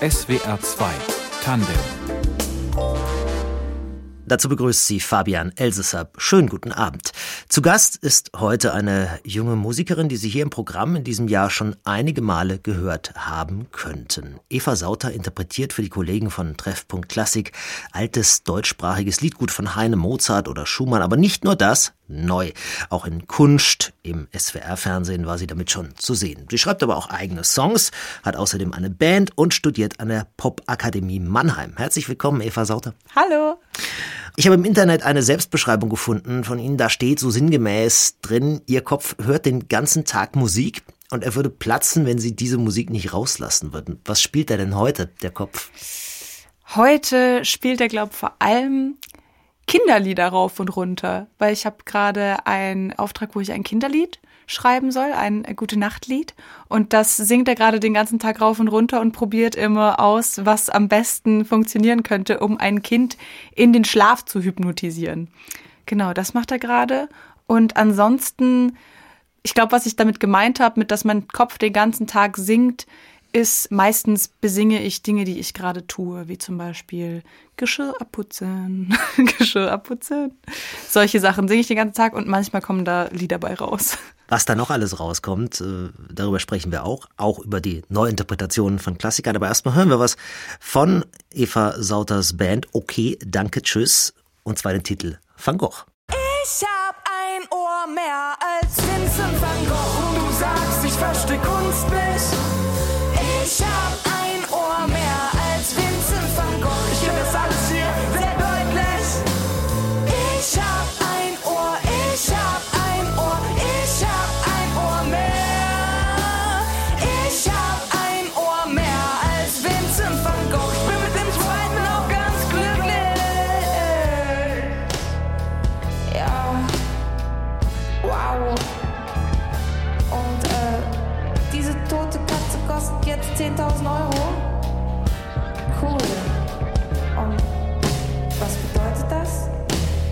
SWR 2 Tandem Dazu begrüßt sie Fabian Elsesser. Schönen guten Abend. Zu Gast ist heute eine junge Musikerin, die Sie hier im Programm in diesem Jahr schon einige Male gehört haben könnten. Eva Sauter interpretiert für die Kollegen von Treffpunkt Klassik altes deutschsprachiges Liedgut von Heine Mozart oder Schumann, aber nicht nur das, neu. Auch in Kunst, im SWR-Fernsehen war sie damit schon zu sehen. Sie schreibt aber auch eigene Songs, hat außerdem eine Band und studiert an der Popakademie Mannheim. Herzlich willkommen, Eva Sauter. Hallo. Ich habe im Internet eine Selbstbeschreibung gefunden von Ihnen. Da steht so sinngemäß drin, Ihr Kopf hört den ganzen Tag Musik und er würde platzen, wenn Sie diese Musik nicht rauslassen würden. Was spielt er denn heute, der Kopf? Heute spielt er, glaube ich, vor allem Kinderlieder rauf und runter, weil ich habe gerade einen Auftrag, wo ich ein Kinderlied schreiben soll, ein gute Nachtlied. Und das singt er gerade den ganzen Tag rauf und runter und probiert immer aus, was am besten funktionieren könnte, um ein Kind in den Schlaf zu hypnotisieren. Genau, das macht er gerade. Und ansonsten, ich glaube, was ich damit gemeint habe, mit dass mein Kopf den ganzen Tag singt, ist meistens besinge ich Dinge, die ich gerade tue, wie zum Beispiel Geschirr abputzen, Geschirr abputzen. Solche Sachen singe ich den ganzen Tag und manchmal kommen da Lieder bei raus. Was da noch alles rauskommt, äh, darüber sprechen wir auch, auch über die Neuinterpretationen von Klassikern. Aber erstmal hören wir was von Eva Sauters Band Okay, danke, tschüss. Und zwar den Titel Van Gogh. Ich hab ein Ohr mehr als Vincent van Gogh. Und du sagst, ich verstehe Kunst nicht. 10.000 Euro. Cool. Und was bedeutet das?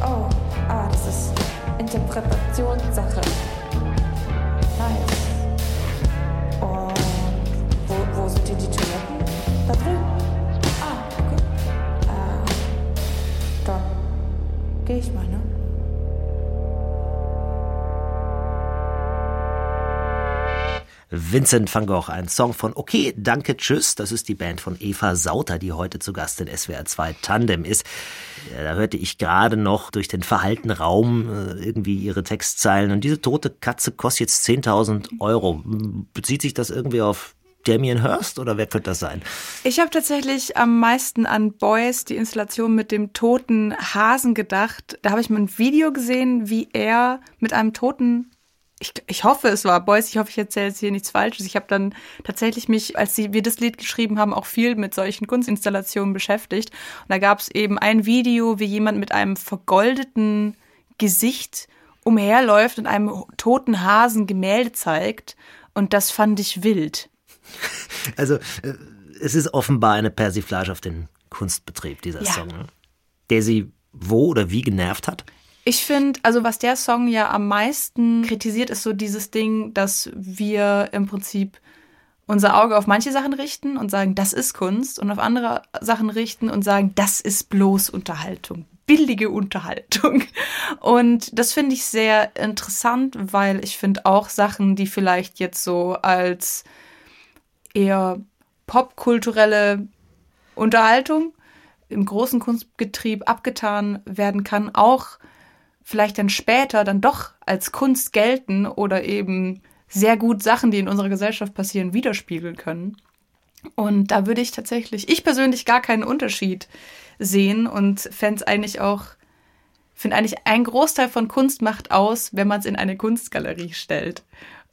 Oh, ah, das ist Interpretationssache. Vincent van Gogh, ein Song von Okay, danke, tschüss. Das ist die Band von Eva Sauter, die heute zu Gast in SWR 2 Tandem ist. Da hörte ich gerade noch durch den verhaltenen Raum äh, irgendwie ihre Textzeilen. Und diese tote Katze kostet jetzt 10.000 Euro. Bezieht sich das irgendwie auf Damien Hirst oder wer könnte das sein? Ich habe tatsächlich am meisten an Boys, die Installation mit dem toten Hasen gedacht. Da habe ich mal ein Video gesehen, wie er mit einem toten ich, ich hoffe, es war Boys. Ich hoffe, ich erzähle jetzt hier nichts Falsches. Ich habe dann tatsächlich mich, als sie, wir das Lied geschrieben haben, auch viel mit solchen Kunstinstallationen beschäftigt. Und da gab es eben ein Video, wie jemand mit einem vergoldeten Gesicht umherläuft und einem toten Hasen Gemälde zeigt. Und das fand ich wild. Also, äh, es ist offenbar eine Persiflage auf den Kunstbetrieb, dieser Ja. Song, der sie wo oder wie genervt hat. Ich finde, also was der Song ja am meisten kritisiert, ist so dieses Ding, dass wir im Prinzip unser Auge auf manche Sachen richten und sagen, das ist Kunst und auf andere Sachen richten und sagen, das ist bloß Unterhaltung, billige Unterhaltung. Und das finde ich sehr interessant, weil ich finde auch Sachen, die vielleicht jetzt so als eher popkulturelle Unterhaltung im großen Kunstbetrieb abgetan werden kann, auch vielleicht dann später dann doch als Kunst gelten oder eben sehr gut Sachen, die in unserer Gesellschaft passieren, widerspiegeln können. Und da würde ich tatsächlich, ich persönlich gar keinen Unterschied sehen und fände es eigentlich auch, finde eigentlich ein Großteil von Kunst macht aus, wenn man es in eine Kunstgalerie stellt.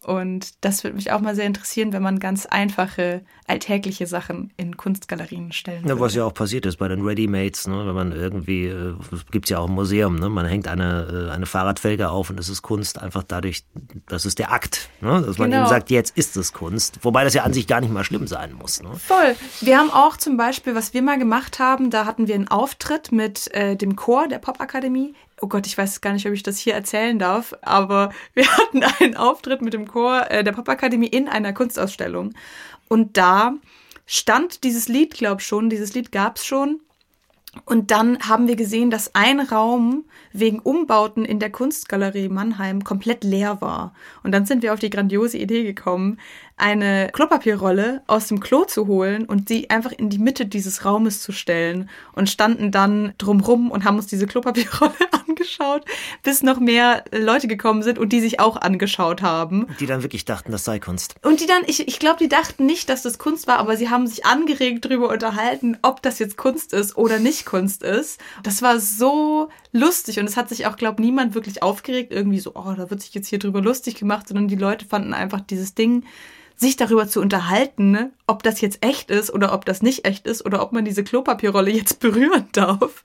Und das würde mich auch mal sehr interessieren, wenn man ganz einfache, alltägliche Sachen in Kunstgalerien stellen Ja, würde. was ja auch passiert ist bei den Readymates, ne? wenn man irgendwie, äh, gibt's ja auch im Museum, ne? man hängt eine, äh, eine Fahrradfelge auf und es ist Kunst, einfach dadurch, das ist der Akt, ne? dass man Genau. eben sagt, jetzt ist es Kunst, wobei das ja an sich gar nicht mal schlimm sein muss. Ne? Voll. Wir haben auch zum Beispiel, was wir mal gemacht haben, da hatten wir einen Auftritt mit äh, dem Chor der Popakademie. Oh Gott, ich weiß gar nicht, ob ich das hier erzählen darf, aber wir hatten einen Auftritt mit dem Chor äh, der Popakademie in einer Kunstausstellung. Und da stand dieses Lied, glaub schon, dieses Lied gab's schon. Und dann haben wir gesehen, dass ein Raum wegen Umbauten in der Kunstgalerie Mannheim komplett leer war. Und dann sind wir auf die grandiose Idee gekommen, eine Klopapierrolle aus dem Klo zu holen und sie einfach in die Mitte dieses Raumes zu stellen und standen dann drumrum und haben uns diese Klopapierrolle angeschaut, bis noch mehr Leute gekommen sind und die sich auch angeschaut haben. Die dann wirklich dachten, das sei Kunst. Und die dann, ich, ich glaube, die dachten nicht, dass das Kunst war, aber sie haben sich angeregt darüber unterhalten, ob das jetzt Kunst ist oder nicht Kunst ist. Das war so lustig und es hat sich auch, glaube niemand wirklich aufgeregt, irgendwie so, oh, da wird sich jetzt hier drüber lustig gemacht, sondern die Leute fanden einfach dieses Ding sich darüber zu unterhalten, ne, ob das jetzt echt ist oder ob das nicht echt ist oder ob man diese Klopapierrolle jetzt berühren darf.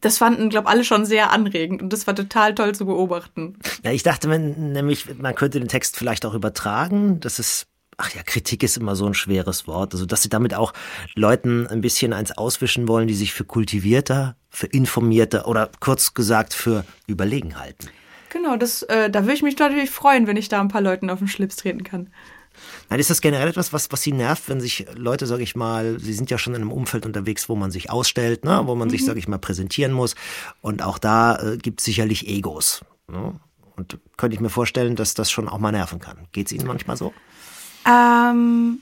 Das fanden, glaube alle schon sehr anregend und das war total toll zu beobachten. Ja, ich dachte man, nämlich, man könnte den Text vielleicht auch übertragen. Das ist ach ja, Kritik ist immer so ein schweres Wort. Also, dass sie damit auch Leuten ein bisschen eins auswischen wollen, die sich für kultivierter, für informierter oder kurz gesagt für überlegen halten. Genau, das, äh, da würde ich mich natürlich freuen, wenn ich da ein paar Leuten auf den Schlips treten kann. Nein, ist das generell etwas, was, was Sie nervt, wenn sich Leute, sage ich mal, Sie sind ja schon in einem Umfeld unterwegs, wo man sich ausstellt, ne? wo man mhm. sich, sage ich mal, präsentieren muss. Und auch da äh, gibt es sicherlich Egos. Ne? Und könnte ich mir vorstellen, dass das schon auch mal nerven kann. Geht es Ihnen manchmal so? Ähm,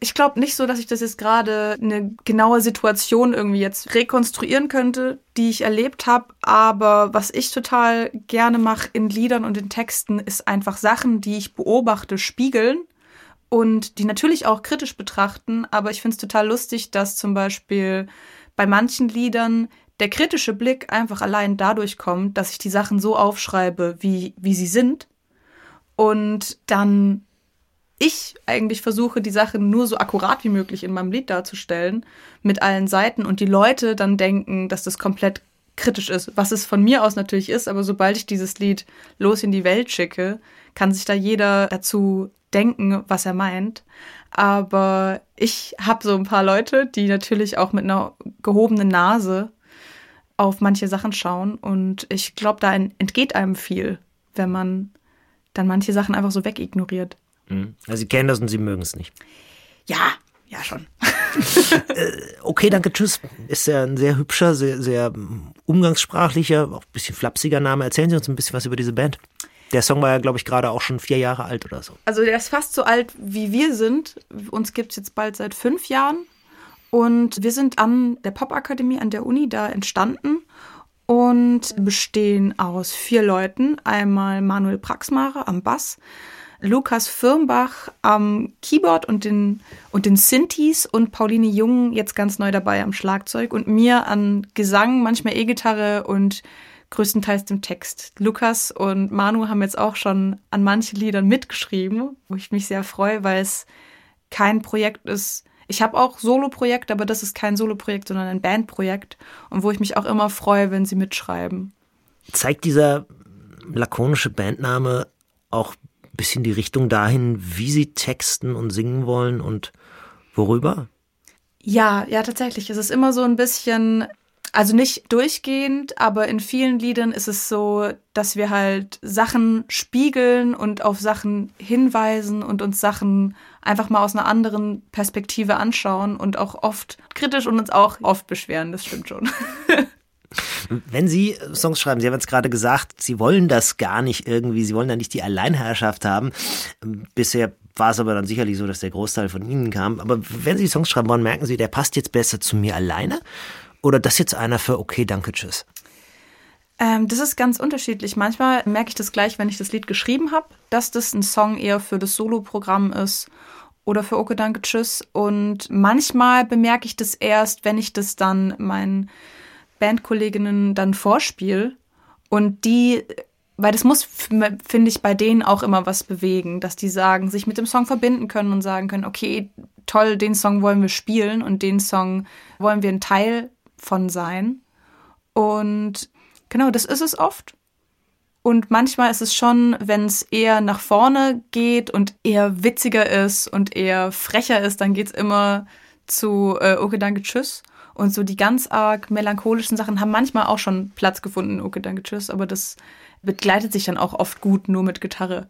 ich glaube nicht so, dass ich das jetzt gerade eine genaue Situation irgendwie jetzt rekonstruieren könnte, die ich erlebt habe. Aber was ich total gerne mache in Liedern und in Texten, ist einfach Sachen, die ich beobachte, spiegeln und die natürlich auch kritisch betrachten. Aber ich finde es total lustig, dass zum Beispiel bei manchen Liedern der kritische Blick einfach allein dadurch kommt, dass ich die Sachen so aufschreibe, wie, wie sie sind. Und dann ich eigentlich versuche, die Sachen nur so akkurat wie möglich in meinem Lied darzustellen, mit allen Seiten und die Leute dann denken, dass das komplett kritisch ist, was es von mir aus natürlich ist, aber sobald ich dieses Lied los in die Welt schicke, kann sich da jeder dazu denken, was er meint. Aber ich habe so ein paar Leute, die natürlich auch mit einer gehobenen Nase auf manche Sachen schauen und ich glaube, da entgeht einem viel, wenn man dann manche Sachen einfach so wegignoriert. Mhm. Also Sie kennen das und Sie mögen es nicht. Ja, ja schon. Äh, okay, danke, tschüss. Ist ja ein sehr hübscher, sehr, sehr umgangssprachlicher, auch ein bisschen flapsiger Name. Erzählen Sie uns ein bisschen was über diese Band. Der Song war ja, glaube ich, gerade auch schon vier Jahre alt oder so. Also der ist fast so alt, wie wir sind. Uns gibt es jetzt bald seit fünf Jahren. Und wir sind an der Popakademie an der Uni da entstanden und bestehen aus vier Leuten. Einmal Manuel Praxmare am Bass, Lukas Firmbach am Keyboard und den, und den Synthes und Pauline Jung jetzt ganz neu dabei am Schlagzeug und mir an Gesang, manchmal E-Gitarre und größtenteils dem Text. Lukas und Manu haben jetzt auch schon an manchen Liedern mitgeschrieben, wo ich mich sehr freue, weil es kein Projekt ist. Ich habe auch Solo-Projekt, aber das ist kein Solo-Projekt, sondern ein Bandprojekt und wo ich mich auch immer freue, wenn sie mitschreiben. Zeigt dieser lakonische Bandname auch bisschen die Richtung dahin, wie sie texten und singen wollen und worüber? Ja, ja, tatsächlich. Es ist immer so ein bisschen, also nicht durchgehend, aber in vielen Liedern ist es so, dass wir halt Sachen spiegeln und auf Sachen hinweisen und uns Sachen einfach mal aus einer anderen Perspektive anschauen und auch oft kritisch und uns auch oft beschweren, das stimmt schon. Wenn Sie Songs schreiben, Sie haben jetzt gerade gesagt, Sie wollen das gar nicht irgendwie, Sie wollen da nicht die Alleinherrschaft haben. Bisher war es aber dann sicherlich so, dass der Großteil von Ihnen kam. Aber wenn Sie Songs schreiben wollen, merken Sie, der passt jetzt besser zu mir alleine? Oder das jetzt einer für okay, danke, tschüss? Ähm, das ist ganz unterschiedlich. Manchmal merke ich das gleich, wenn ich das Lied geschrieben habe, dass das ein Song eher für das Soloprogramm ist oder für Okay, danke, tschüss. Und manchmal bemerke ich das erst, wenn ich das dann meinen Bandkolleginnen dann vorspiel und die, weil das muss, finde ich, bei denen auch immer was bewegen, dass die sagen, sich mit dem Song verbinden können und sagen können, okay, toll, den Song wollen wir spielen und den Song wollen wir ein Teil von sein. Und genau, das ist es oft. Und manchmal ist es schon, wenn es eher nach vorne geht und eher witziger ist und eher frecher ist, dann geht es immer zu äh, Okay, danke, tschüss. Und so die ganz arg melancholischen Sachen haben manchmal auch schon Platz gefunden, okay, danke, tschüss, aber das begleitet sich dann auch oft gut nur mit Gitarre.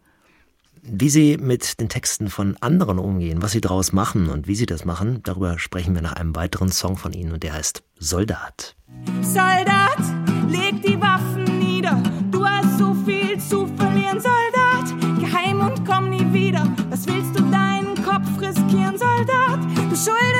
Wie Sie mit den Texten von anderen umgehen, was Sie daraus machen und wie Sie das machen, darüber sprechen wir nach einem weiteren Song von Ihnen und der heißt Soldat. Soldat, leg die Waffen nieder. Du hast so viel zu verlieren, Soldat. Geheim und komm nie wieder. Was willst du deinen Kopf riskieren, Soldat? Du schuldest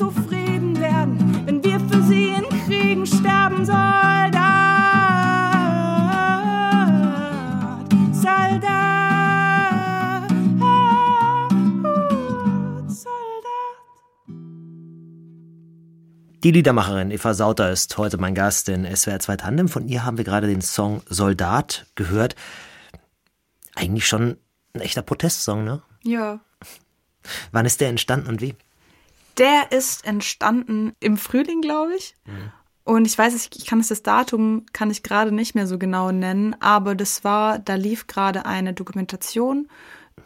zufrieden werden, wenn wir für sie in Kriegen sterben, Soldat. Soldat. Soldat. Die Liedermacherin Eva Sauter ist heute mein Gast in SWR 2 Tandem. Von ihr haben wir gerade den Song Soldat gehört. Eigentlich schon ein echter Protestsong, ne? Ja. Wann ist der entstanden und wie? Der ist entstanden im Frühling, glaube ich. Und ich weiß, ich kann das Datum kann ich gerade nicht mehr so genau nennen, aber das war, da lief gerade eine Dokumentation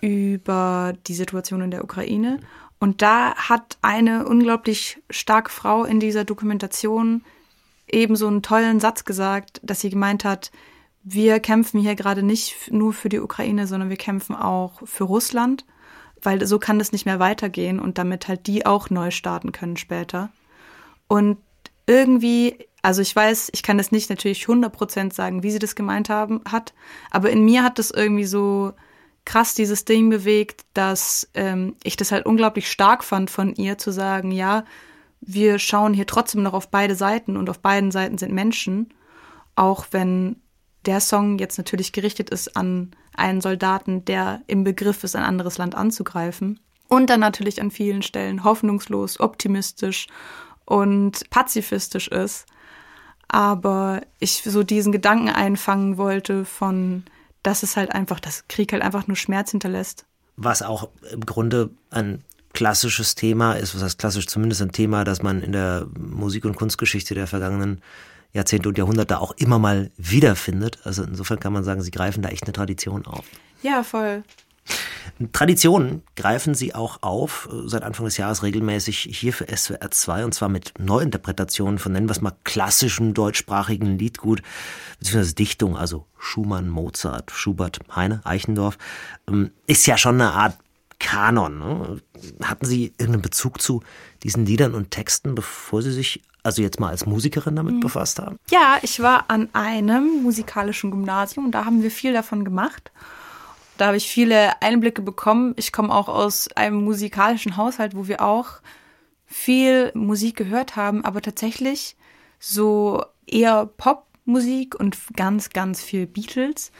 über die Situation in der Ukraine. Und da hat eine unglaublich starke Frau in dieser Dokumentation eben so einen tollen Satz gesagt, dass sie gemeint hat, wir kämpfen hier gerade nicht nur für die Ukraine, sondern wir kämpfen auch für Russland, weil so kann es nicht mehr weitergehen und damit halt die auch neu starten können später. Und irgendwie, also ich weiß, ich kann das nicht natürlich 100% sagen, wie sie das gemeint haben, hat, aber in mir hat das irgendwie so krass dieses Ding bewegt, dass ähm, ich das halt unglaublich stark fand von ihr zu sagen, ja, wir schauen hier trotzdem noch auf beide Seiten und auf beiden Seiten sind Menschen, auch wenn der Song jetzt natürlich gerichtet ist an einen Soldaten, der im Begriff ist, ein anderes Land anzugreifen. Und dann natürlich an vielen Stellen hoffnungslos, optimistisch und pazifistisch ist. Aber ich so diesen Gedanken einfangen wollte von, dass es halt einfach, dass Krieg halt einfach nur Schmerz hinterlässt. Was auch im Grunde ein klassisches Thema ist, was heißt klassisch zumindest ein Thema, das man in der Musik- und Kunstgeschichte der vergangenen Jahrzehnte und Jahrhunderte auch immer mal wiederfindet. Also insofern kann man sagen, sie greifen da echt eine Tradition auf. Ja, voll. Traditionen greifen sie auch auf, äh, seit Anfang des Jahres regelmäßig hier für SWR 2 und zwar mit Neuinterpretationen von, nennen wir es mal, klassischem deutschsprachigen Liedgut, beziehungsweise Dichtung, also Schumann, Mozart, Schubert, Heine, Eichendorff, ähm, ist ja schon eine Art Kanon. Ne? Hatten Sie irgendeinen Bezug zu diesen Liedern und Texten, bevor Sie sich also jetzt mal als Musikerin damit befasst haben? Ja, ich war an einem musikalischen Gymnasium und da haben wir viel davon gemacht. Da habe ich viele Einblicke bekommen. Ich komme auch aus einem musikalischen Haushalt, wo wir auch viel Musik gehört haben, aber tatsächlich so eher Popmusik und ganz, ganz viel Beatles.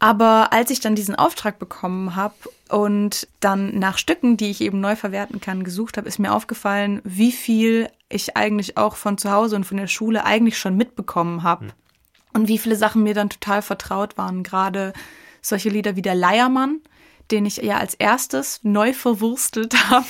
Aber als ich dann diesen Auftrag bekommen habe und dann nach Stücken, die ich eben neu verwerten kann, gesucht habe, ist mir aufgefallen, wie viel ich eigentlich auch von zu Hause und von der Schule eigentlich schon mitbekommen habe. Und wie viele Sachen mir dann total vertraut waren. Gerade solche Lieder wie der Leiermann, den ich ja als erstes neu verwurstelt habe,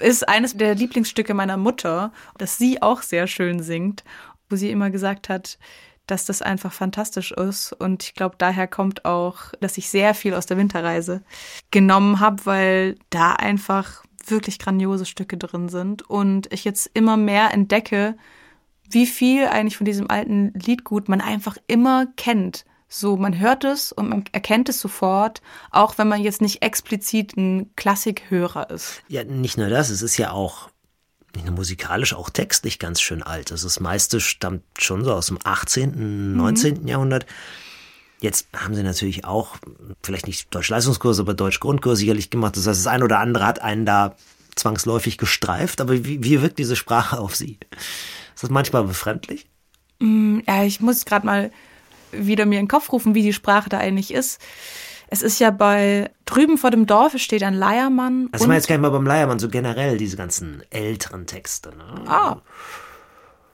ist eines der Lieblingsstücke meiner Mutter, das sie auch sehr schön singt, wo sie immer gesagt hat, dass das einfach fantastisch ist. Und ich glaube, daher kommt auch, dass ich sehr viel aus der Winterreise genommen habe, weil da einfach wirklich grandiose Stücke drin sind. Und ich jetzt immer mehr entdecke, wie viel eigentlich von diesem alten Liedgut man einfach immer kennt. So, man hört es und man erkennt es sofort, auch wenn man jetzt nicht explizit ein Klassikhörer ist. Ja, nicht nur das, es ist ja auch musikalisch, auch textlich ganz schön alt. Also das meiste stammt schon so aus dem 18., 19. Jahrhundert. Jetzt haben sie natürlich auch, vielleicht nicht Deutsch-Leistungskurs, aber Deutsch-Grundkurs sicherlich gemacht. Das heißt, das ein oder andere hat einen da zwangsläufig gestreift. Aber wie, wie wirkt diese Sprache auf sie? Ist das manchmal befremdlich? Ja, ich muss gerade mal wieder mir in den Kopf rufen, wie die Sprache da eigentlich ist. Es ist ja bei drüben vor dem Dorf steht ein Leiermann. Also ich meine jetzt gar nicht mal beim Leiermann, so generell diese ganzen älteren Texte. Ne? Ah.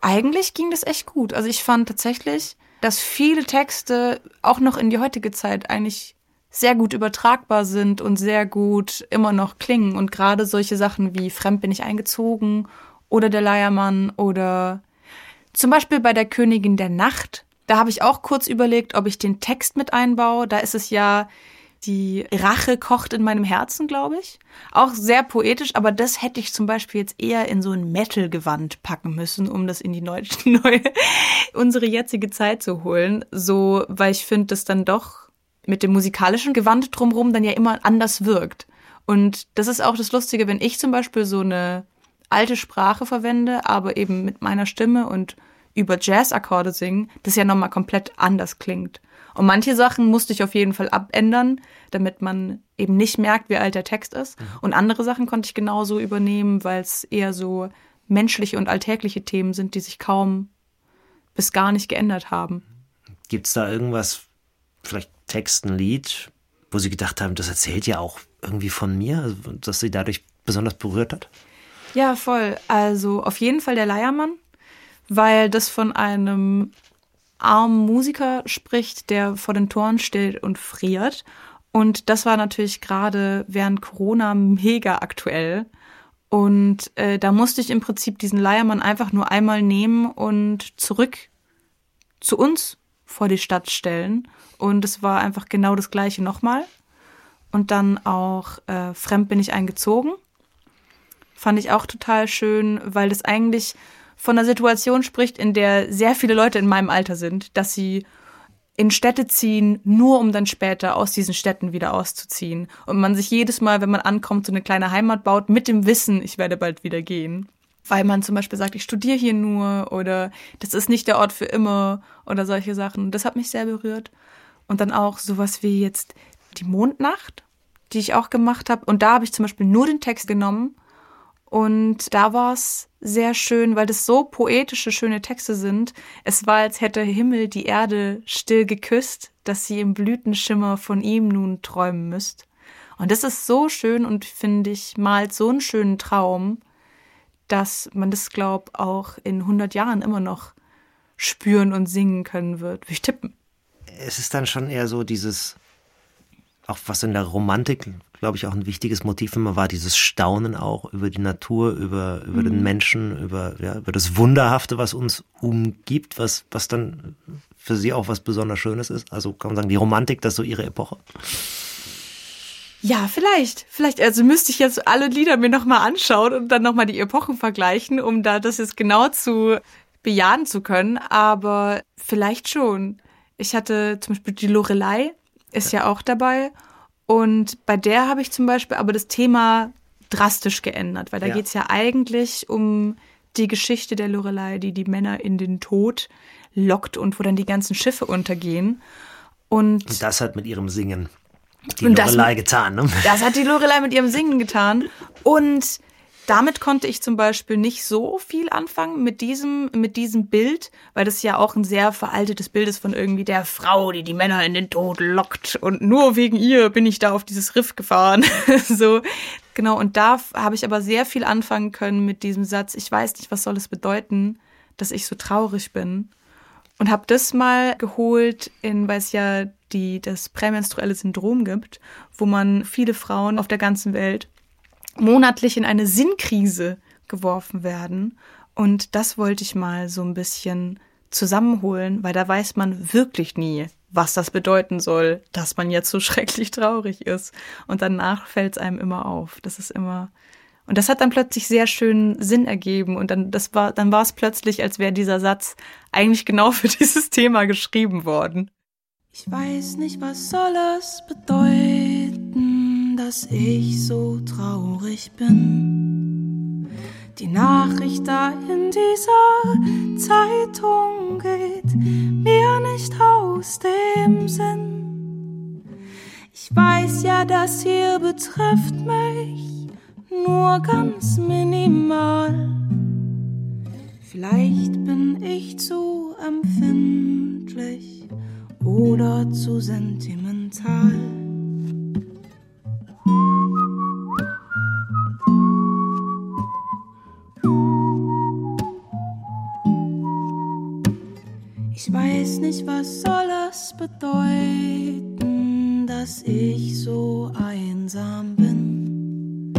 Eigentlich ging das echt gut. Also ich fand tatsächlich, dass viele Texte auch noch in die heutige Zeit eigentlich sehr gut übertragbar sind und sehr gut immer noch klingen. Und gerade solche Sachen wie Fremd bin ich eingezogen oder der Leiermann oder zum Beispiel bei der Königin der Nacht. Da habe ich auch kurz überlegt, ob ich den Text mit einbaue. Da ist es ja die Rache kocht in meinem Herzen, glaube ich. Auch sehr poetisch, aber das hätte ich zum Beispiel jetzt eher in so ein Metal-Gewand packen müssen, um das in die neue, neue unsere jetzige Zeit zu holen. So, weil ich finde, dass dann doch mit dem musikalischen Gewand drumherum dann ja immer anders wirkt. Und das ist auch das Lustige, wenn ich zum Beispiel so eine alte Sprache verwende, aber eben mit meiner Stimme und über Jazz-Akkorde singen, das ja nochmal komplett anders klingt. Und manche Sachen musste ich auf jeden Fall abändern, damit man eben nicht merkt, wie alt der Text ist. Mhm. Und andere Sachen konnte ich genauso übernehmen, weil es eher so menschliche und alltägliche Themen sind, die sich kaum bis gar nicht geändert haben. Gibt es da irgendwas, vielleicht Text, ein Lied, wo Sie gedacht haben, das erzählt ja auch irgendwie von mir, dass Sie dadurch besonders berührt hat? Ja, voll. Also auf jeden Fall der Leiermann, weil das von einem armen Musiker spricht, der vor den Toren steht und friert. Und das war natürlich gerade während Corona mega aktuell. Und äh, da musste ich im Prinzip diesen Leiermann einfach nur einmal nehmen und zurück zu uns vor die Stadt stellen. Und es war einfach genau das gleiche nochmal. Und dann auch äh, Fremd bin ich eingezogen. Fand ich auch total schön, weil das eigentlich von einer Situation spricht, in der sehr viele Leute in meinem Alter sind, dass sie in Städte ziehen, nur um dann später aus diesen Städten wieder auszuziehen. Und man sich jedes Mal, wenn man ankommt, so eine kleine Heimat baut, mit dem Wissen, ich werde bald wieder gehen. Weil man zum Beispiel sagt, ich studiere hier nur oder das ist nicht der Ort für immer oder solche Sachen. Das hat mich sehr berührt. Und dann auch sowas wie jetzt die Mondnacht, die ich auch gemacht habe. Und da habe ich zum Beispiel nur den Text genommen und da war es sehr schön, weil das so poetische, schöne Texte sind. Es war, als hätte Himmel die Erde still geküsst, dass sie im Blütenschimmer von ihm nun träumen müsst. Und das ist so schön und finde ich malt so einen schönen Traum, dass man das, glaub, auch in 100 Jahren immer noch spüren und singen können wird. Würde ich tippen. Es ist dann schon eher so dieses auch was in der Romantik, glaube ich, auch ein wichtiges Motiv immer war, dieses Staunen auch über die Natur, über, über mhm. den Menschen, über, ja, über das Wunderhafte, was uns umgibt, was, was dann für sie auch was besonders Schönes ist. Also kann man sagen, die Romantik, das ist so ihre Epoche. Ja, vielleicht. Vielleicht, also müsste ich jetzt alle Lieder mir nochmal anschauen und dann nochmal die Epochen vergleichen, um da das jetzt genau zu bejahen zu können. Aber vielleicht schon. Ich hatte zum Beispiel die Lorelei, ist ja auch dabei. Und bei der habe ich zum Beispiel aber das Thema drastisch geändert, weil da ja. geht es ja eigentlich um die Geschichte der Lorelei, die die Männer in den Tod lockt und wo dann die ganzen Schiffe untergehen. Und, und das hat mit ihrem Singen die Lorelei getan. Ne? Das hat die Lorelei mit ihrem Singen getan. Und damit konnte ich zum Beispiel nicht so viel anfangen mit diesem, mit diesem Bild, weil das ja auch ein sehr veraltetes Bild ist von irgendwie der Frau, die die Männer in den Tod lockt und nur wegen ihr bin ich da auf dieses Riff gefahren. so, genau. Und da habe ich aber sehr viel anfangen können mit diesem Satz. Ich weiß nicht, was soll es bedeuten, dass ich so traurig bin. Und habe das mal geholt, in, weil es ja die, das prämenstruelle Syndrom gibt, wo man viele Frauen auf der ganzen Welt monatlich in eine Sinnkrise geworfen werden. Und das wollte ich mal so ein bisschen zusammenholen, weil da weiß man wirklich nie, was das bedeuten soll, dass man jetzt so schrecklich traurig ist. Und danach fällt es einem immer auf. Das ist immer. Und das hat dann plötzlich sehr schön Sinn ergeben. Und dann, das war, dann war es plötzlich, als wäre dieser Satz eigentlich genau für dieses Thema geschrieben worden. Ich weiß nicht, was soll es bedeuten dass ich so traurig bin. Die Nachricht da in dieser Zeitung geht mir nicht aus dem Sinn. Ich weiß ja, das hier betrifft mich nur ganz minimal. Vielleicht bin ich zu empfindlich oder zu sentimental. Ich weiß nicht, was soll es bedeuten, dass ich so einsam bin.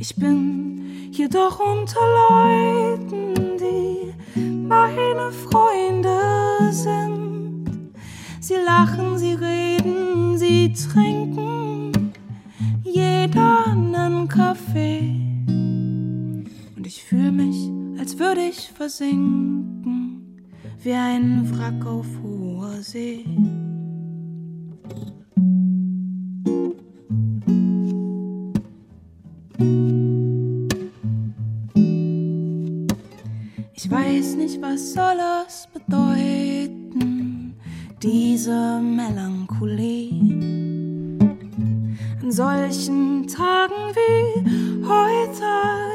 Ich bin jedoch unter Leuten, die meine Freunde sind. Sie lachen, sie reden, sie trinken fühle mich, als würde ich versinken, wie ein Wrack auf hoher See. Ich weiß nicht, was soll es bedeuten, diese Melancholie. An solchen Tagen wie heute,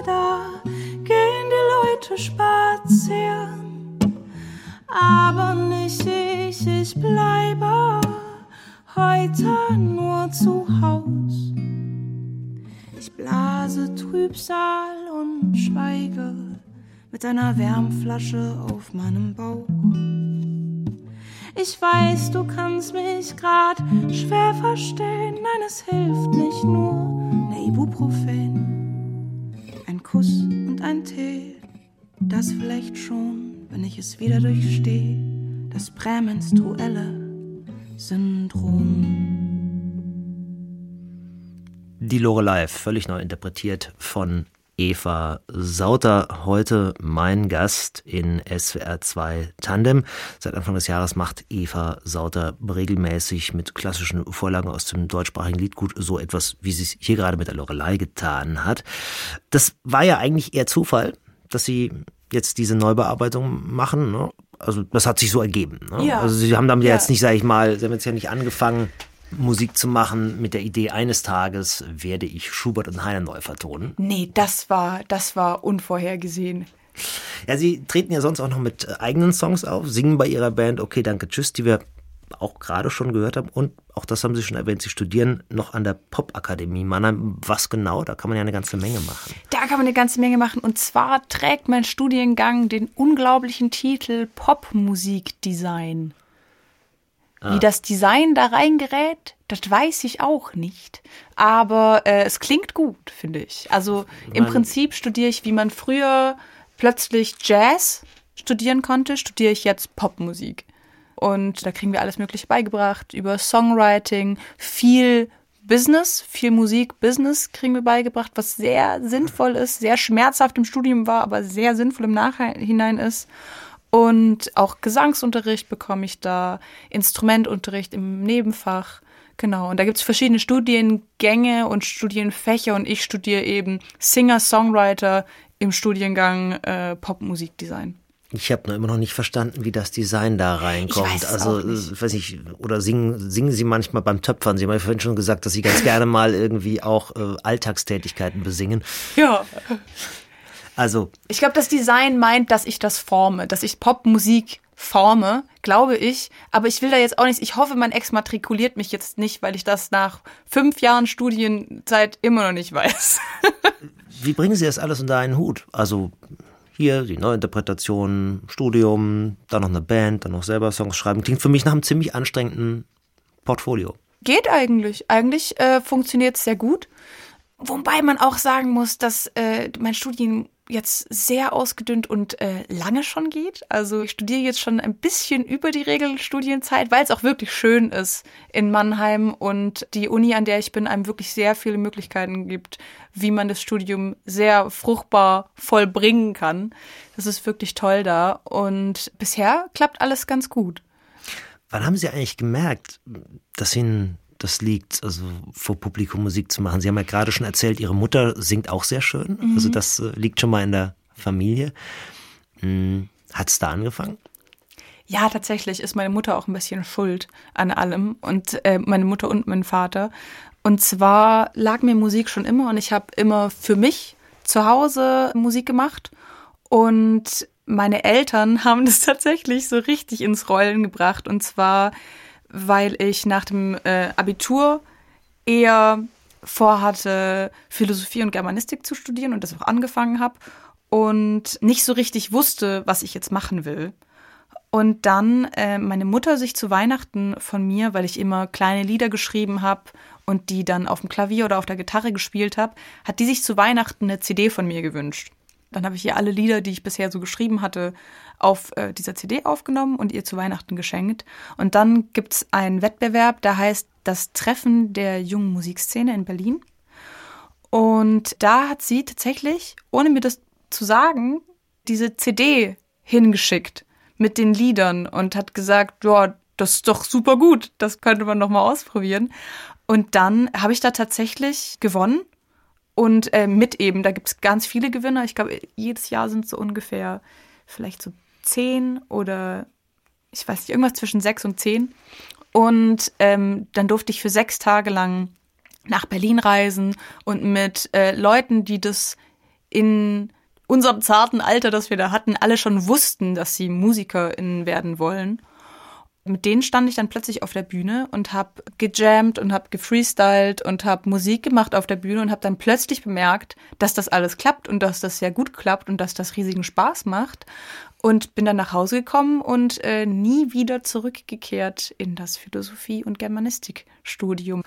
die Leute spazieren. Aber nicht ich, ich bleibe heute nur zu Haus. Ich blase Trübsal und schweige mit einer Wärmflasche auf meinem Bauch. Ich weiß, du kannst mich grad schwer verstehen. Nein, es hilft nicht nur ne Ibuprofen. Ein Kuss und ein Tee, das vielleicht schon, wenn ich es wieder durchstehe, das prämenstruelle Syndrom. Die Lorelei, völlig neu interpretiert von Eva Sauter, heute mein Gast in SWR 2 Tandem. Seit Anfang des Jahres macht Eva Sauter regelmäßig mit klassischen Vorlagen aus dem deutschsprachigen Liedgut so etwas, wie sie es hier gerade mit der Lorelei getan hat. Das war ja eigentlich eher Zufall, dass sie jetzt diese Neubearbeitung machen. Ne? Also das hat sich so ergeben. Ne? Ja. Also sie haben damit Ja. jetzt nicht, sage ich mal, sie haben jetzt ja nicht angefangen, Musik zu machen mit der Idee, eines Tages werde ich Schubert und Heine neu vertonen. Nee, das war, das war unvorhergesehen. Ja, sie treten ja sonst auch noch mit äh, eigenen Songs auf, singen bei ihrer Band Okay, danke, tschüss, die wir auch gerade schon gehört haben. Und auch das haben Sie schon erwähnt, Sie studieren noch an der Popakademie Mannheim. Was genau? Da kann man ja eine ganze Menge machen. Da kann man eine ganze Menge machen. Und zwar trägt mein Studiengang den unglaublichen Titel Popmusikdesign. Wie das Design da reingerät, das weiß ich auch nicht. Aber äh, es klingt gut, finde ich. Also im Man- Prinzip studiere ich, wie man früher plötzlich Jazz studieren konnte, studiere ich jetzt Popmusik. Und da kriegen wir alles Mögliche beigebracht über Songwriting, viel Business, viel Musik, Business kriegen wir beigebracht, was sehr sinnvoll ist, sehr schmerzhaft im Studium war, aber sehr sinnvoll im Nachhinein ist. Und auch Gesangsunterricht bekomme ich da, Instrumentunterricht im Nebenfach. Genau, und da gibt es verschiedene Studiengänge und Studienfächer und ich studiere eben Singer-Songwriter im Studiengang äh, Popmusikdesign. Ich habe nur immer noch nicht verstanden, wie das Design da reinkommt. Ich weiß also, nicht. äh, weiß ich, oder singen, singen Sie manchmal beim Töpfern? Sie haben ja vorhin schon gesagt, dass Sie ganz gerne mal irgendwie auch äh, Alltagstätigkeiten besingen. Ja. Also, Ich glaube, das Design meint, dass ich das forme, dass ich Popmusik forme, glaube ich. Aber ich will da jetzt auch nichts. Ich hoffe, man exmatrikuliert mich jetzt nicht, weil ich das nach fünf Jahren Studienzeit immer noch nicht weiß. wie bringen Sie das alles unter einen Hut? Also, hier die Neuinterpretation, Studium, dann noch eine Band, dann noch selber Songs schreiben. Klingt für mich nach einem ziemlich anstrengenden Portfolio. Geht eigentlich. Eigentlich äh, funktioniert es sehr gut. Wobei man auch sagen muss, dass äh, mein Studium jetzt sehr ausgedünnt und äh, lange schon geht. Also ich studiere jetzt schon ein bisschen über die Regelstudienzeit, weil es auch wirklich schön ist in Mannheim und die Uni, an der ich bin, einem wirklich sehr viele Möglichkeiten gibt, wie man das Studium sehr fruchtbar vollbringen kann. Das ist wirklich toll da und bisher klappt alles ganz gut. Wann haben Sie eigentlich gemerkt, dass Ihnen das liegt, also vor Publikum Musik zu machen? Sie haben ja gerade schon erzählt, Ihre Mutter singt auch sehr schön. Also das äh, liegt schon mal in der Familie. Hm, Hat es da angefangen? Ja, tatsächlich ist meine Mutter auch ein bisschen schuld an allem und äh, meine Mutter und mein Vater. Und zwar lag mir Musik schon immer und ich habe immer für mich zu Hause Musik gemacht und meine Eltern haben das tatsächlich so richtig ins Rollen gebracht und zwar, weil ich nach dem äh, Abitur eher vorhatte, Philosophie und Germanistik zu studieren und das auch angefangen habe und nicht so richtig wusste, was ich jetzt machen will. Und dann äh, meine Mutter sich zu Weihnachten von mir, weil ich immer kleine Lieder geschrieben habe und die dann auf dem Klavier oder auf der Gitarre gespielt habe, hat die sich zu Weihnachten eine CD von mir gewünscht. Dann habe ich ihr alle Lieder, die ich bisher so geschrieben hatte, auf äh, dieser CD aufgenommen und ihr zu Weihnachten geschenkt. Und dann gibt's einen Wettbewerb, der heißt Das Treffen der jungen Musikszene in Berlin. Und da hat sie tatsächlich, ohne mir das zu sagen, diese CD hingeschickt mit den Liedern und hat gesagt, ja, das ist doch super gut, das könnte man noch mal ausprobieren. Und dann habe ich da tatsächlich gewonnen und äh, mit eben, da gibt es ganz viele Gewinner. Ich glaube, jedes Jahr sind so ungefähr vielleicht so zehn oder ich weiß nicht, irgendwas zwischen sechs und zehn. Und ähm, dann durfte ich für sechs Tage lang nach Berlin reisen und mit äh, Leuten, die das in unserem zarten Alter, das wir da hatten, alle schon wussten, dass sie MusikerInnen werden wollen mit denen stand ich dann plötzlich auf der Bühne und habe gejammt und habe gefreestylt und habe Musik gemacht auf der Bühne und habe dann plötzlich bemerkt, dass das alles klappt und dass das sehr gut klappt und dass das riesigen Spaß macht und bin dann nach Hause gekommen und äh, nie wieder zurückgekehrt in das Philosophie- und Germanistikstudium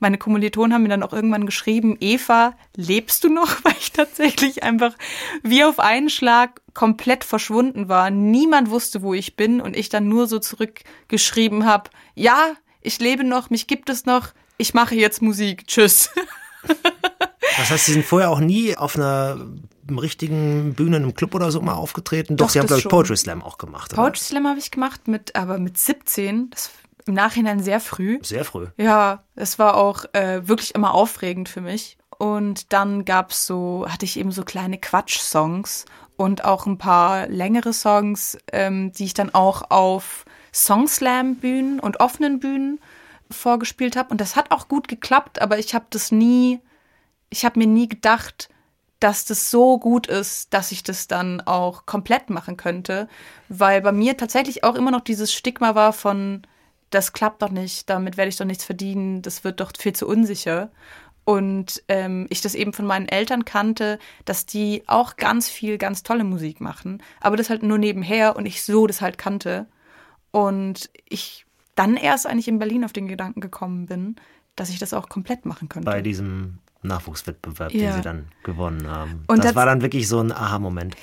meine Kommilitonen haben mir dann auch irgendwann geschrieben, Eva, lebst du noch? Weil ich tatsächlich einfach wie auf einen Schlag komplett verschwunden war. Niemand wusste, wo ich bin und ich dann nur so zurückgeschrieben habe, ja, ich lebe noch, mich gibt es noch, ich mache jetzt Musik. Tschüss. Das heißt, Sie sind vorher auch nie auf einer richtigen Bühne, einem Club oder so mal aufgetreten? Doch, Doch Sie haben, glaube ich, Poetry Slam auch gemacht. Poetry Slam habe ich gemacht, mit, aber mit 17. Das im Nachhinein sehr früh. Sehr früh. Ja, es war auch äh, wirklich immer aufregend für mich. Und dann gab's so, hatte ich eben so kleine Quatsch-Songs und auch ein paar längere Songs, ähm, die ich dann auch auf Songslam-Bühnen und offenen Bühnen vorgespielt habe. Und das hat auch gut geklappt, aber ich habe das nie, ich habe mir nie gedacht, dass das so gut ist, dass ich das dann auch komplett machen könnte, weil bei mir tatsächlich auch immer noch dieses Stigma war von, das klappt doch nicht, damit werde ich doch nichts verdienen, das wird doch viel zu unsicher. Und ähm, ich das eben von meinen Eltern kannte, dass die auch ganz viel, ganz tolle Musik machen, aber das halt nur nebenher und ich so das halt kannte. Und ich dann erst eigentlich in Berlin auf den Gedanken gekommen bin, dass ich das auch komplett machen könnte. Bei diesem Nachwuchswettbewerb, ja. den sie dann gewonnen haben. Und das, das war dann wirklich so ein Aha-Moment.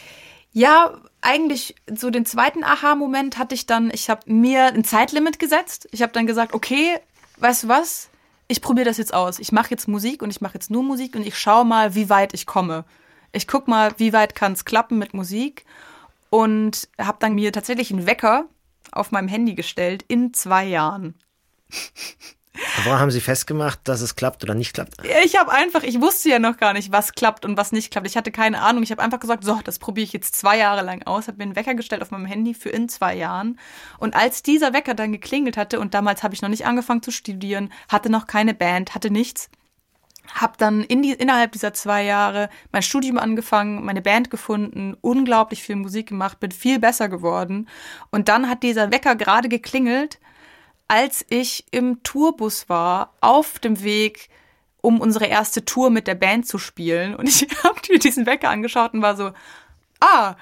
Ja, eigentlich so den zweiten Aha-Moment hatte ich dann, ich habe mir ein Zeitlimit gesetzt. Ich habe dann gesagt, okay, weißt du was? Ich probiere das jetzt aus. Ich mache jetzt Musik und ich mache jetzt nur Musik und ich schaue mal, wie weit ich komme. Ich guck mal, wie weit kann es klappen mit Musik und habe dann mir tatsächlich einen Wecker auf meinem Handy gestellt in zwei Jahren. Woran haben Sie festgemacht, dass es klappt oder nicht klappt? Ich habe einfach, ich wusste ja noch gar nicht, was klappt und was nicht klappt. Ich hatte keine Ahnung. Ich habe einfach gesagt, so, das probiere ich jetzt zwei Jahre lang aus. Habe mir einen Wecker gestellt auf meinem Handy für in zwei Jahren. Und als dieser Wecker dann geklingelt hatte und damals habe ich noch nicht angefangen zu studieren, hatte noch keine Band, hatte nichts, habe dann in die, innerhalb dieser zwei Jahre mein Studium angefangen, meine Band gefunden, unglaublich viel Musik gemacht, bin viel besser geworden. Und dann hat dieser Wecker gerade geklingelt als ich im Tourbus war, auf dem Weg, um unsere erste Tour mit der Band zu spielen. Und ich habe mir diesen Wecker angeschaut und war so, ah,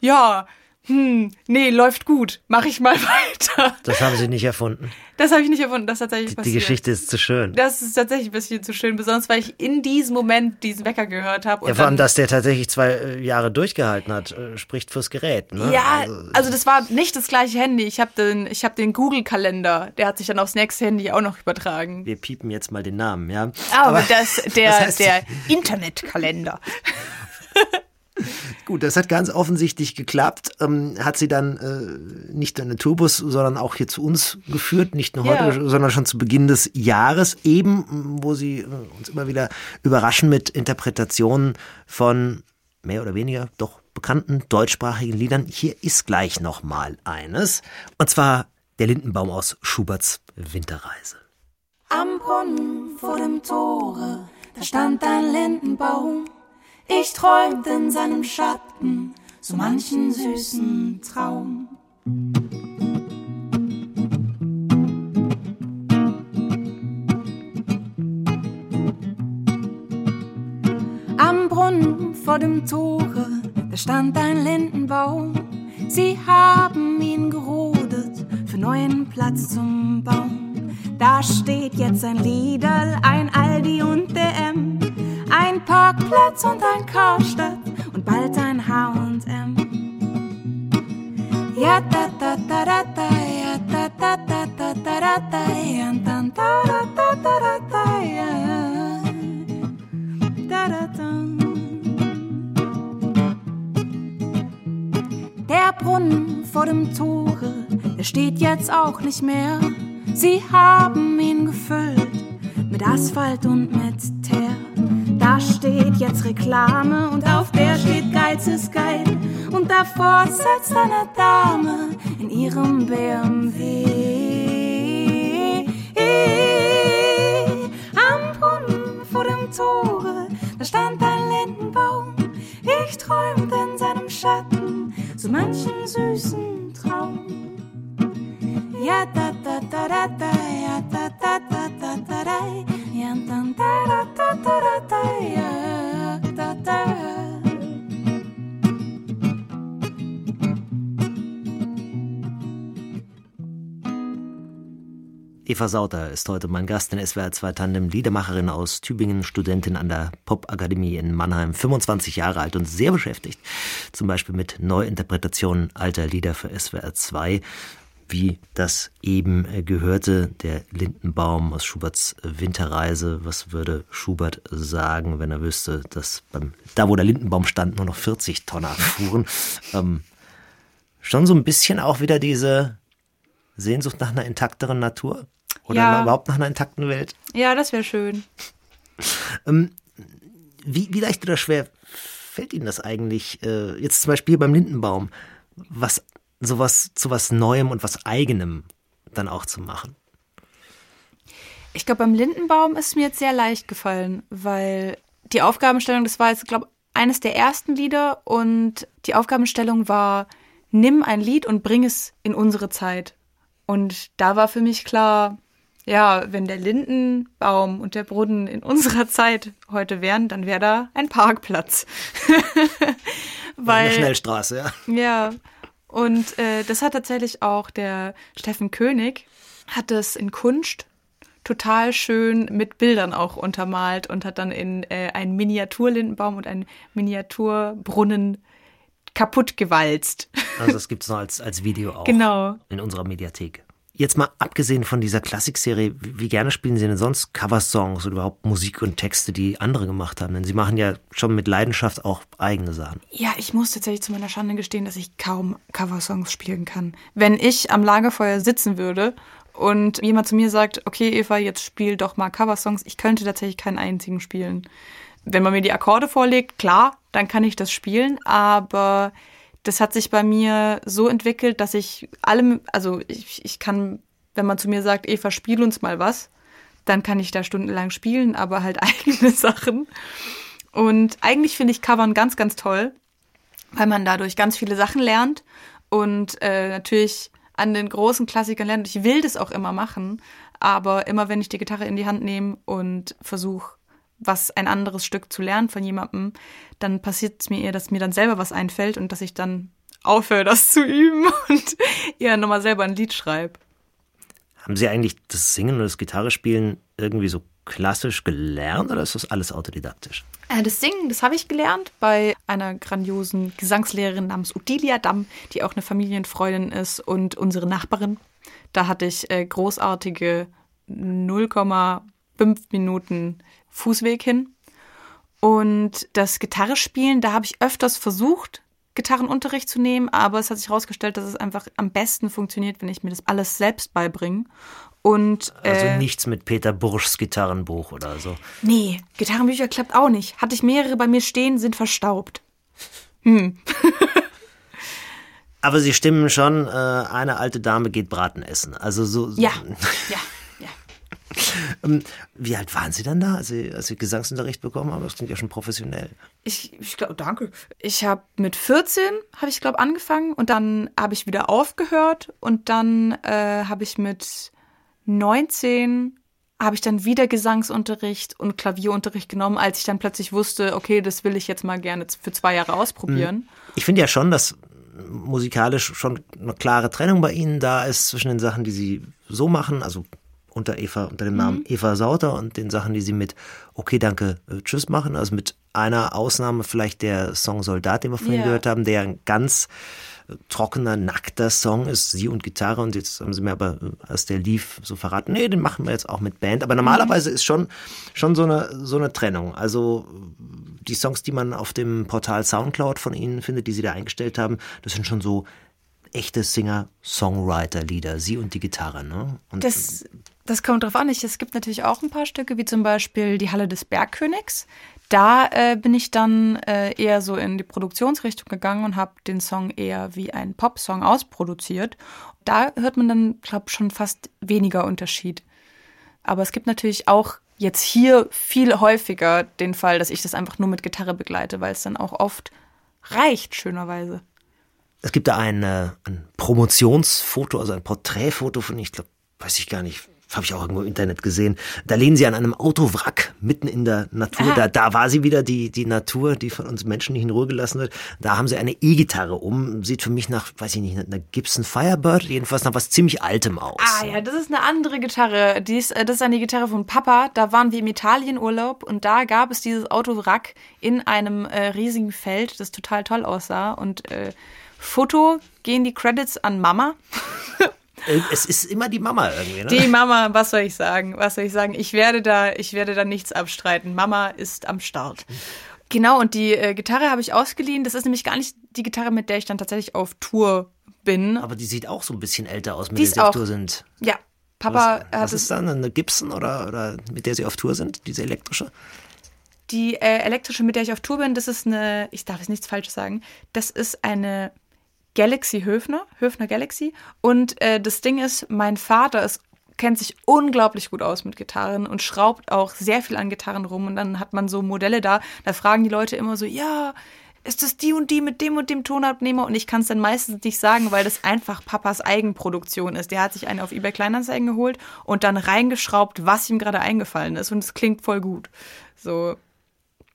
ja, hm, nee, läuft gut, mach ich mal weiter. Das haben Sie nicht erfunden. Das habe ich nicht erfunden, das ist tatsächlich die, passiert. Die Geschichte ist zu schön. Das ist tatsächlich ein bisschen zu schön, besonders weil ich in diesem Moment diesen Wecker gehört habe. Ja, vor allem, dass der tatsächlich zwei äh, Jahre durchgehalten hat, äh, spricht fürs Gerät. Ne? Ja, also, also, das war nicht das gleiche Handy. Ich habe den, ich hab den Google-Kalender, der hat sich dann aufs nächste Handy auch noch übertragen. Wir piepen jetzt mal den Namen, ja. Aber, Aber das, der, das heißt, der Internetkalender. Gut, das hat ganz offensichtlich geklappt. Ähm, hat sie dann äh, nicht nur in den Tourbus, sondern auch hier zu uns geführt, nicht nur heute, ja. sondern schon zu Beginn des Jahres eben, wo sie äh, uns immer wieder überraschen mit Interpretationen von mehr oder weniger doch bekannten deutschsprachigen Liedern. Hier ist gleich noch mal eines, und zwar der Lindenbaum aus Schuberts Winterreise. Am Brunnen vor dem Tore, da stand ein Lindenbaum ich träumte in seinem Schatten so manchen süßen Traum. Am Brunnen vor dem Tore, da stand ein Lindenbaum. Sie haben ihn gerodet für neuen Platz zum Bauen. Da steht jetzt ein Lidl, ein Aldi und DM, ein Parkplatz und ein Karstadt und bald ein H&M. Ja da da da da da, ja da da da da da da da, ja da da da da da da, ja da da da. Der Brunnen vor dem Tore, der steht jetzt auch nicht mehr. Sie haben ihn gefüllt mit Asphalt und mit. Da steht jetzt Reklame und auf der steht Geiz ist geil. Und davor sitzt eine Dame in ihrem BMW. Eva Sauter ist heute mein Gast in SWR 2 Tandem, Liedermacherin aus Tübingen, Studentin an der Popakademie in Mannheim, 25 Jahre alt und sehr beschäftigt. Zum Beispiel mit Neuinterpretationen alter Lieder für SWR 2, wie das eben gehörte, der Lindenbaum aus Schuberts Winterreise. Was würde Schubert sagen, wenn er wüsste, dass beim, da, wo der Lindenbaum stand, nur noch 40 Tonner fuhren? ähm, schon so ein bisschen auch wieder diese Sehnsucht nach einer intakteren Natur? Oder Ja. überhaupt nach einer intakten Welt? Ja, das wäre schön. Ähm, wie, wie leicht oder schwer fällt Ihnen das eigentlich, äh, jetzt zum Beispiel beim Lindenbaum, was sowas zu was Neuem und was Eigenem dann auch zu machen? Ich glaube, beim Lindenbaum ist mir jetzt sehr leicht gefallen, weil die Aufgabenstellung, das war jetzt, glaube eines der ersten Lieder und die Aufgabenstellung war, nimm ein Lied und bring es in unsere Zeit. Und da war für mich klar, ja, wenn der Lindenbaum und der Brunnen in unserer Zeit heute wären, dann wäre da ein Parkplatz. Eine Weil, Schnellstraße, ja. ja, und äh, das hat tatsächlich auch der Steffen König, hat es in Kunst total schön mit Bildern auch untermalt und hat dann in äh, einen Miniaturlindenbaum und einen Miniaturbrunnen kaputt gewalzt. Also das gibt es noch als, als Video auch Genau. in unserer Mediathek. Jetzt mal abgesehen von dieser Klassikserie, wie gerne spielen Sie denn sonst Coversongs oder überhaupt Musik und Texte, die andere gemacht haben? Denn Sie machen ja schon mit Leidenschaft auch eigene Sachen. Ja, ich muss tatsächlich zu meiner Schande gestehen, dass ich kaum Coversongs spielen kann. Wenn ich am Lagerfeuer sitzen würde und jemand zu mir sagt, okay, Eva, jetzt spiel doch mal Coversongs, ich könnte tatsächlich keinen einzigen spielen. Wenn man mir die Akkorde vorlegt, klar, dann kann ich das spielen, aber das hat sich bei mir so entwickelt, dass ich allem, also ich, ich kann, wenn man zu mir sagt, Eva, spiel uns mal was, dann kann ich da stundenlang spielen, aber halt eigene Sachen. Und eigentlich finde ich Covern ganz, ganz toll, weil man dadurch ganz viele Sachen lernt und äh, natürlich an den großen Klassikern lernt. Ich will das auch immer machen, aber immer wenn ich die Gitarre in die Hand nehme und versuche, was ein anderes Stück zu lernen von jemandem, dann passiert es mir eher, dass mir dann selber was einfällt und dass ich dann aufhöre, das zu üben und eher nochmal selber ein Lied schreibe. Haben Sie eigentlich das Singen und das Gitarrespielen irgendwie so klassisch gelernt oder ist das alles autodidaktisch? Äh, Das Singen, das habe ich gelernt bei einer grandiosen Gesangslehrerin namens Odilia Damm, die auch eine Familienfreundin ist und unsere Nachbarin. Da hatte ich äh, großartige 0,5 Minuten Fußweg hin. Und das Gitarrespielen, da habe ich öfters versucht, Gitarrenunterricht zu nehmen, aber es hat sich herausgestellt, dass es einfach am besten funktioniert, wenn ich mir das alles selbst beibringe. Und Also äh, nichts mit Peter Burschs Gitarrenbuch oder so. Nee, Gitarrenbücher klappt auch nicht. Hatte ich mehrere bei mir stehen, sind verstaubt. Aber Sie stimmen schon, äh, eine alte Dame geht Braten essen. Also so. so Ja, ja, Wie alt waren Sie dann da, als Sie, als Sie Gesangsunterricht bekommen haben? Das klingt ja schon professionell. Ich, ich glaube, danke. Ich habe mit 14, habe ich glaube angefangen und dann habe ich wieder aufgehört und dann äh, habe ich mit 19 habe ich dann wieder Gesangsunterricht und Klavierunterricht genommen, als ich dann plötzlich wusste, okay, das will ich jetzt mal gerne für zwei Jahre ausprobieren. Ich finde ja schon, dass musikalisch schon eine klare Trennung bei Ihnen da ist zwischen den Sachen, die Sie so machen, also unter Eva, unter dem Namen mhm. Eva Sauter und den Sachen, die Sie mit Okay, danke, äh, tschüss machen. Also mit einer Ausnahme vielleicht der Song Soldat, den wir vorhin yeah. gehört haben, der ein ganz trockener, nackter Song ist, sie und Gitarre und jetzt haben sie mir aber, als der lief, so verraten, nee, den machen wir jetzt auch mit Band. Aber normalerweise ist schon, schon so eine, so eine Trennung. Also die Songs, die man auf dem Portal Soundcloud von ihnen findet, die sie da eingestellt haben, das sind schon so echte Singer-Songwriter-Lieder, sie und die Gitarre, ne? Und das, das kommt drauf an. Es gibt natürlich auch ein paar Stücke, wie zum Beispiel Die Halle des Bergkönigs da äh, bin ich dann äh, eher so in die Produktionsrichtung gegangen und habe den Song eher wie ein Popsong ausproduziert. Da hört man dann, glaube ich, schon fast weniger Unterschied. Aber es gibt natürlich auch jetzt hier viel häufiger den Fall, dass ich das einfach nur mit Gitarre begleite, weil es dann auch oft reicht, schönerweise. Es gibt da ein, äh, ein Promotionsfoto, also ein Porträtfoto von, ich glaube, weiß ich gar nicht, habe ich auch irgendwo im Internet gesehen. Da lehnen sie an einem Autowrack mitten in der Natur. Da, da war sie wieder, die, die Natur, die von uns Menschen nicht in Ruhe gelassen wird. Da haben sie eine E-Gitarre um. Sieht für mich nach, weiß ich nicht, einer Gibson Firebird, jedenfalls nach was ziemlich Altem aus. Ah ja, das ist eine andere Gitarre. Die ist, äh, das ist eine Gitarre von Papa. Da waren wir im Italienurlaub und da gab es dieses Autowrack in einem äh, riesigen Feld, das total toll aussah. Und äh, Foto gehen die Credits an Mama. Es ist immer die Mama irgendwie, ne? Die Mama, was soll ich sagen? Was soll ich sagen? Ich werde da, ich werde da nichts abstreiten. Mama ist am Start. Genau, und die äh, Gitarre habe ich ausgeliehen. Das ist nämlich gar nicht die Gitarre, mit der ich dann tatsächlich auf Tour bin. Aber die sieht auch so ein bisschen älter aus, mit der sie auf Tour sind. Ja, Papa was, was ist dann eine Gibson oder, oder mit der sie auf Tour sind, diese elektrische? Die äh, elektrische, mit der ich auf Tour bin, das ist eine, ich darf jetzt nichts Falsches sagen, das ist eine Galaxy Höfner, Höfner Galaxy. Und äh, das Ding ist, mein Vater ist kennt sich unglaublich gut aus mit Gitarren und schraubt auch sehr viel an Gitarren rum. Und dann hat man so Modelle da, da fragen die Leute immer so, ja, ist das die und die mit dem und dem Tonabnehmer? Und ich kann es dann meistens nicht sagen, weil das einfach Papas Eigenproduktion ist. Der hat sich eine auf eBay Kleinanzeigen geholt und dann reingeschraubt, was ihm gerade eingefallen ist. Und es klingt voll gut. So,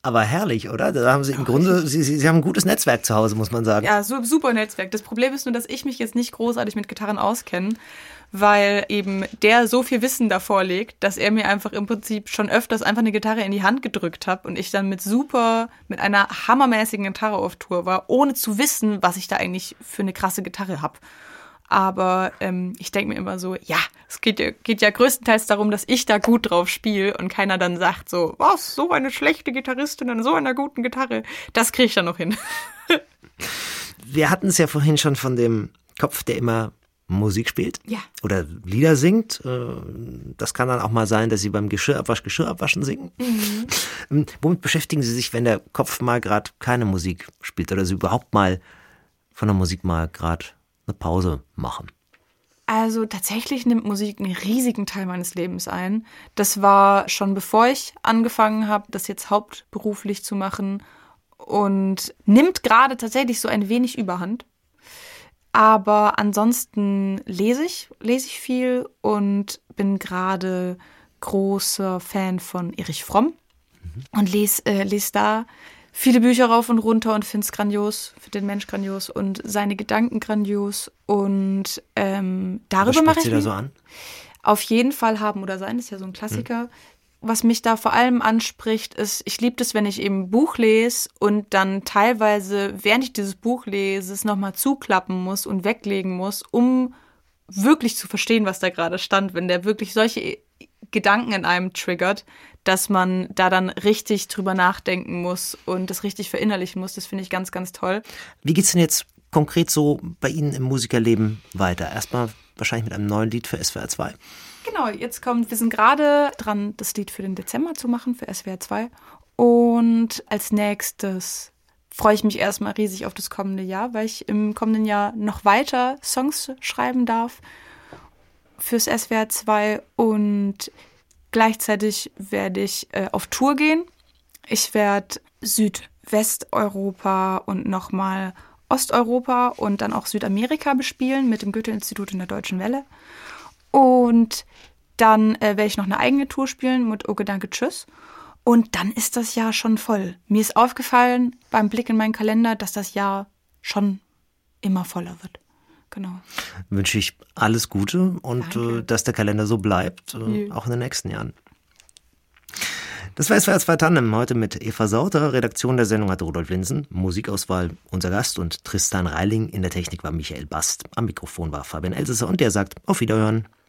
aber herrlich, oder? Da haben Sie im Grunde, Sie, Sie, Sie haben ein gutes Netzwerk zu Hause, muss man sagen. Ja, super Netzwerk. Das Problem ist nur, dass ich mich jetzt nicht großartig mit Gitarren auskenne, weil eben der so viel Wissen davor legt, dass er mir einfach im Prinzip schon öfters einfach eine Gitarre in die Hand gedrückt hat und ich dann mit super, mit einer hammermäßigen Gitarre auf Tour war, ohne zu wissen, was ich da eigentlich für eine krasse Gitarre habe. Aber ähm, ich denke mir immer so, ja, es geht ja, geht ja größtenteils darum, dass ich da gut drauf spiele und keiner dann sagt so, was, so eine schlechte Gitarristin an so einer guten Gitarre. Das kriege ich dann noch hin. Wir hatten es ja vorhin schon von dem Kopf, der immer Musik spielt ja. oder Lieder singt. Äh, das kann dann auch mal sein, dass Sie beim Geschirrabwasch Geschirrabwaschen singen. Mhm. Ähm, womit beschäftigen Sie sich, wenn der Kopf mal gerade keine Musik spielt oder Sie überhaupt mal von der Musik mal gerade eine Pause machen? Also tatsächlich nimmt Musik einen riesigen Teil meines Lebens ein. Das war schon bevor ich angefangen habe, das jetzt hauptberuflich zu machen und nimmt gerade tatsächlich so ein wenig Überhand. Aber ansonsten lese ich, lese ich viel und bin gerade großer Fan von Erich Fromm mhm. und lese, äh, lese da viele Bücher rauf und runter und finde es grandios, finde den Mensch grandios und seine Gedanken grandios. Und ähm, darüber mache ich. Sie da so an? Auf jeden Fall haben oder sein, ist ja so ein Klassiker. Hm. Was mich da vor allem anspricht, ist, ich liebe das, wenn ich eben ein Buch lese und dann teilweise, während ich dieses Buch lese, es nochmal zuklappen muss und weglegen muss, um wirklich zu verstehen, was da gerade stand. Wenn der wirklich solche Gedanken in einem triggert, dass man da dann richtig drüber nachdenken muss und das richtig verinnerlichen muss. Das finde ich ganz, ganz toll. Wie geht es denn jetzt konkret so bei Ihnen im Musikerleben weiter? Erstmal wahrscheinlich mit einem neuen Lied für SWR 2. Genau, jetzt kommt, wir sind gerade dran, das Lied für den Dezember zu machen, für SWR 2. Und als nächstes freue ich mich erstmal riesig auf das kommende Jahr, weil ich im kommenden Jahr noch weiter Songs schreiben darf fürs SWR 2 und gleichzeitig werde ich äh, auf Tour gehen. Ich werde Südwesteuropa und nochmal Osteuropa und dann auch Südamerika bespielen mit dem Goethe-Institut in der Deutschen Welle. Und dann äh, werde ich noch eine eigene Tour spielen mit Oh Gedanke Tschüss. Und dann ist das Jahr schon voll. Mir ist aufgefallen beim Blick in meinen Kalender, dass das Jahr schon immer voller wird. Genau. Wünsche ich alles Gute und Danke. äh, dass der Kalender so bleibt, äh, Ja. auch in den nächsten Jahren. Das war SWR 2 Tandem heute mit Eva Sauter. Redaktion der Sendung hat Rudolf Linsen. Musikauswahl unser Gast und Tristan Reiling. In der Technik war Michael Bast. Am Mikrofon war Fabian Elsesser und der sagt auf Wiederhören.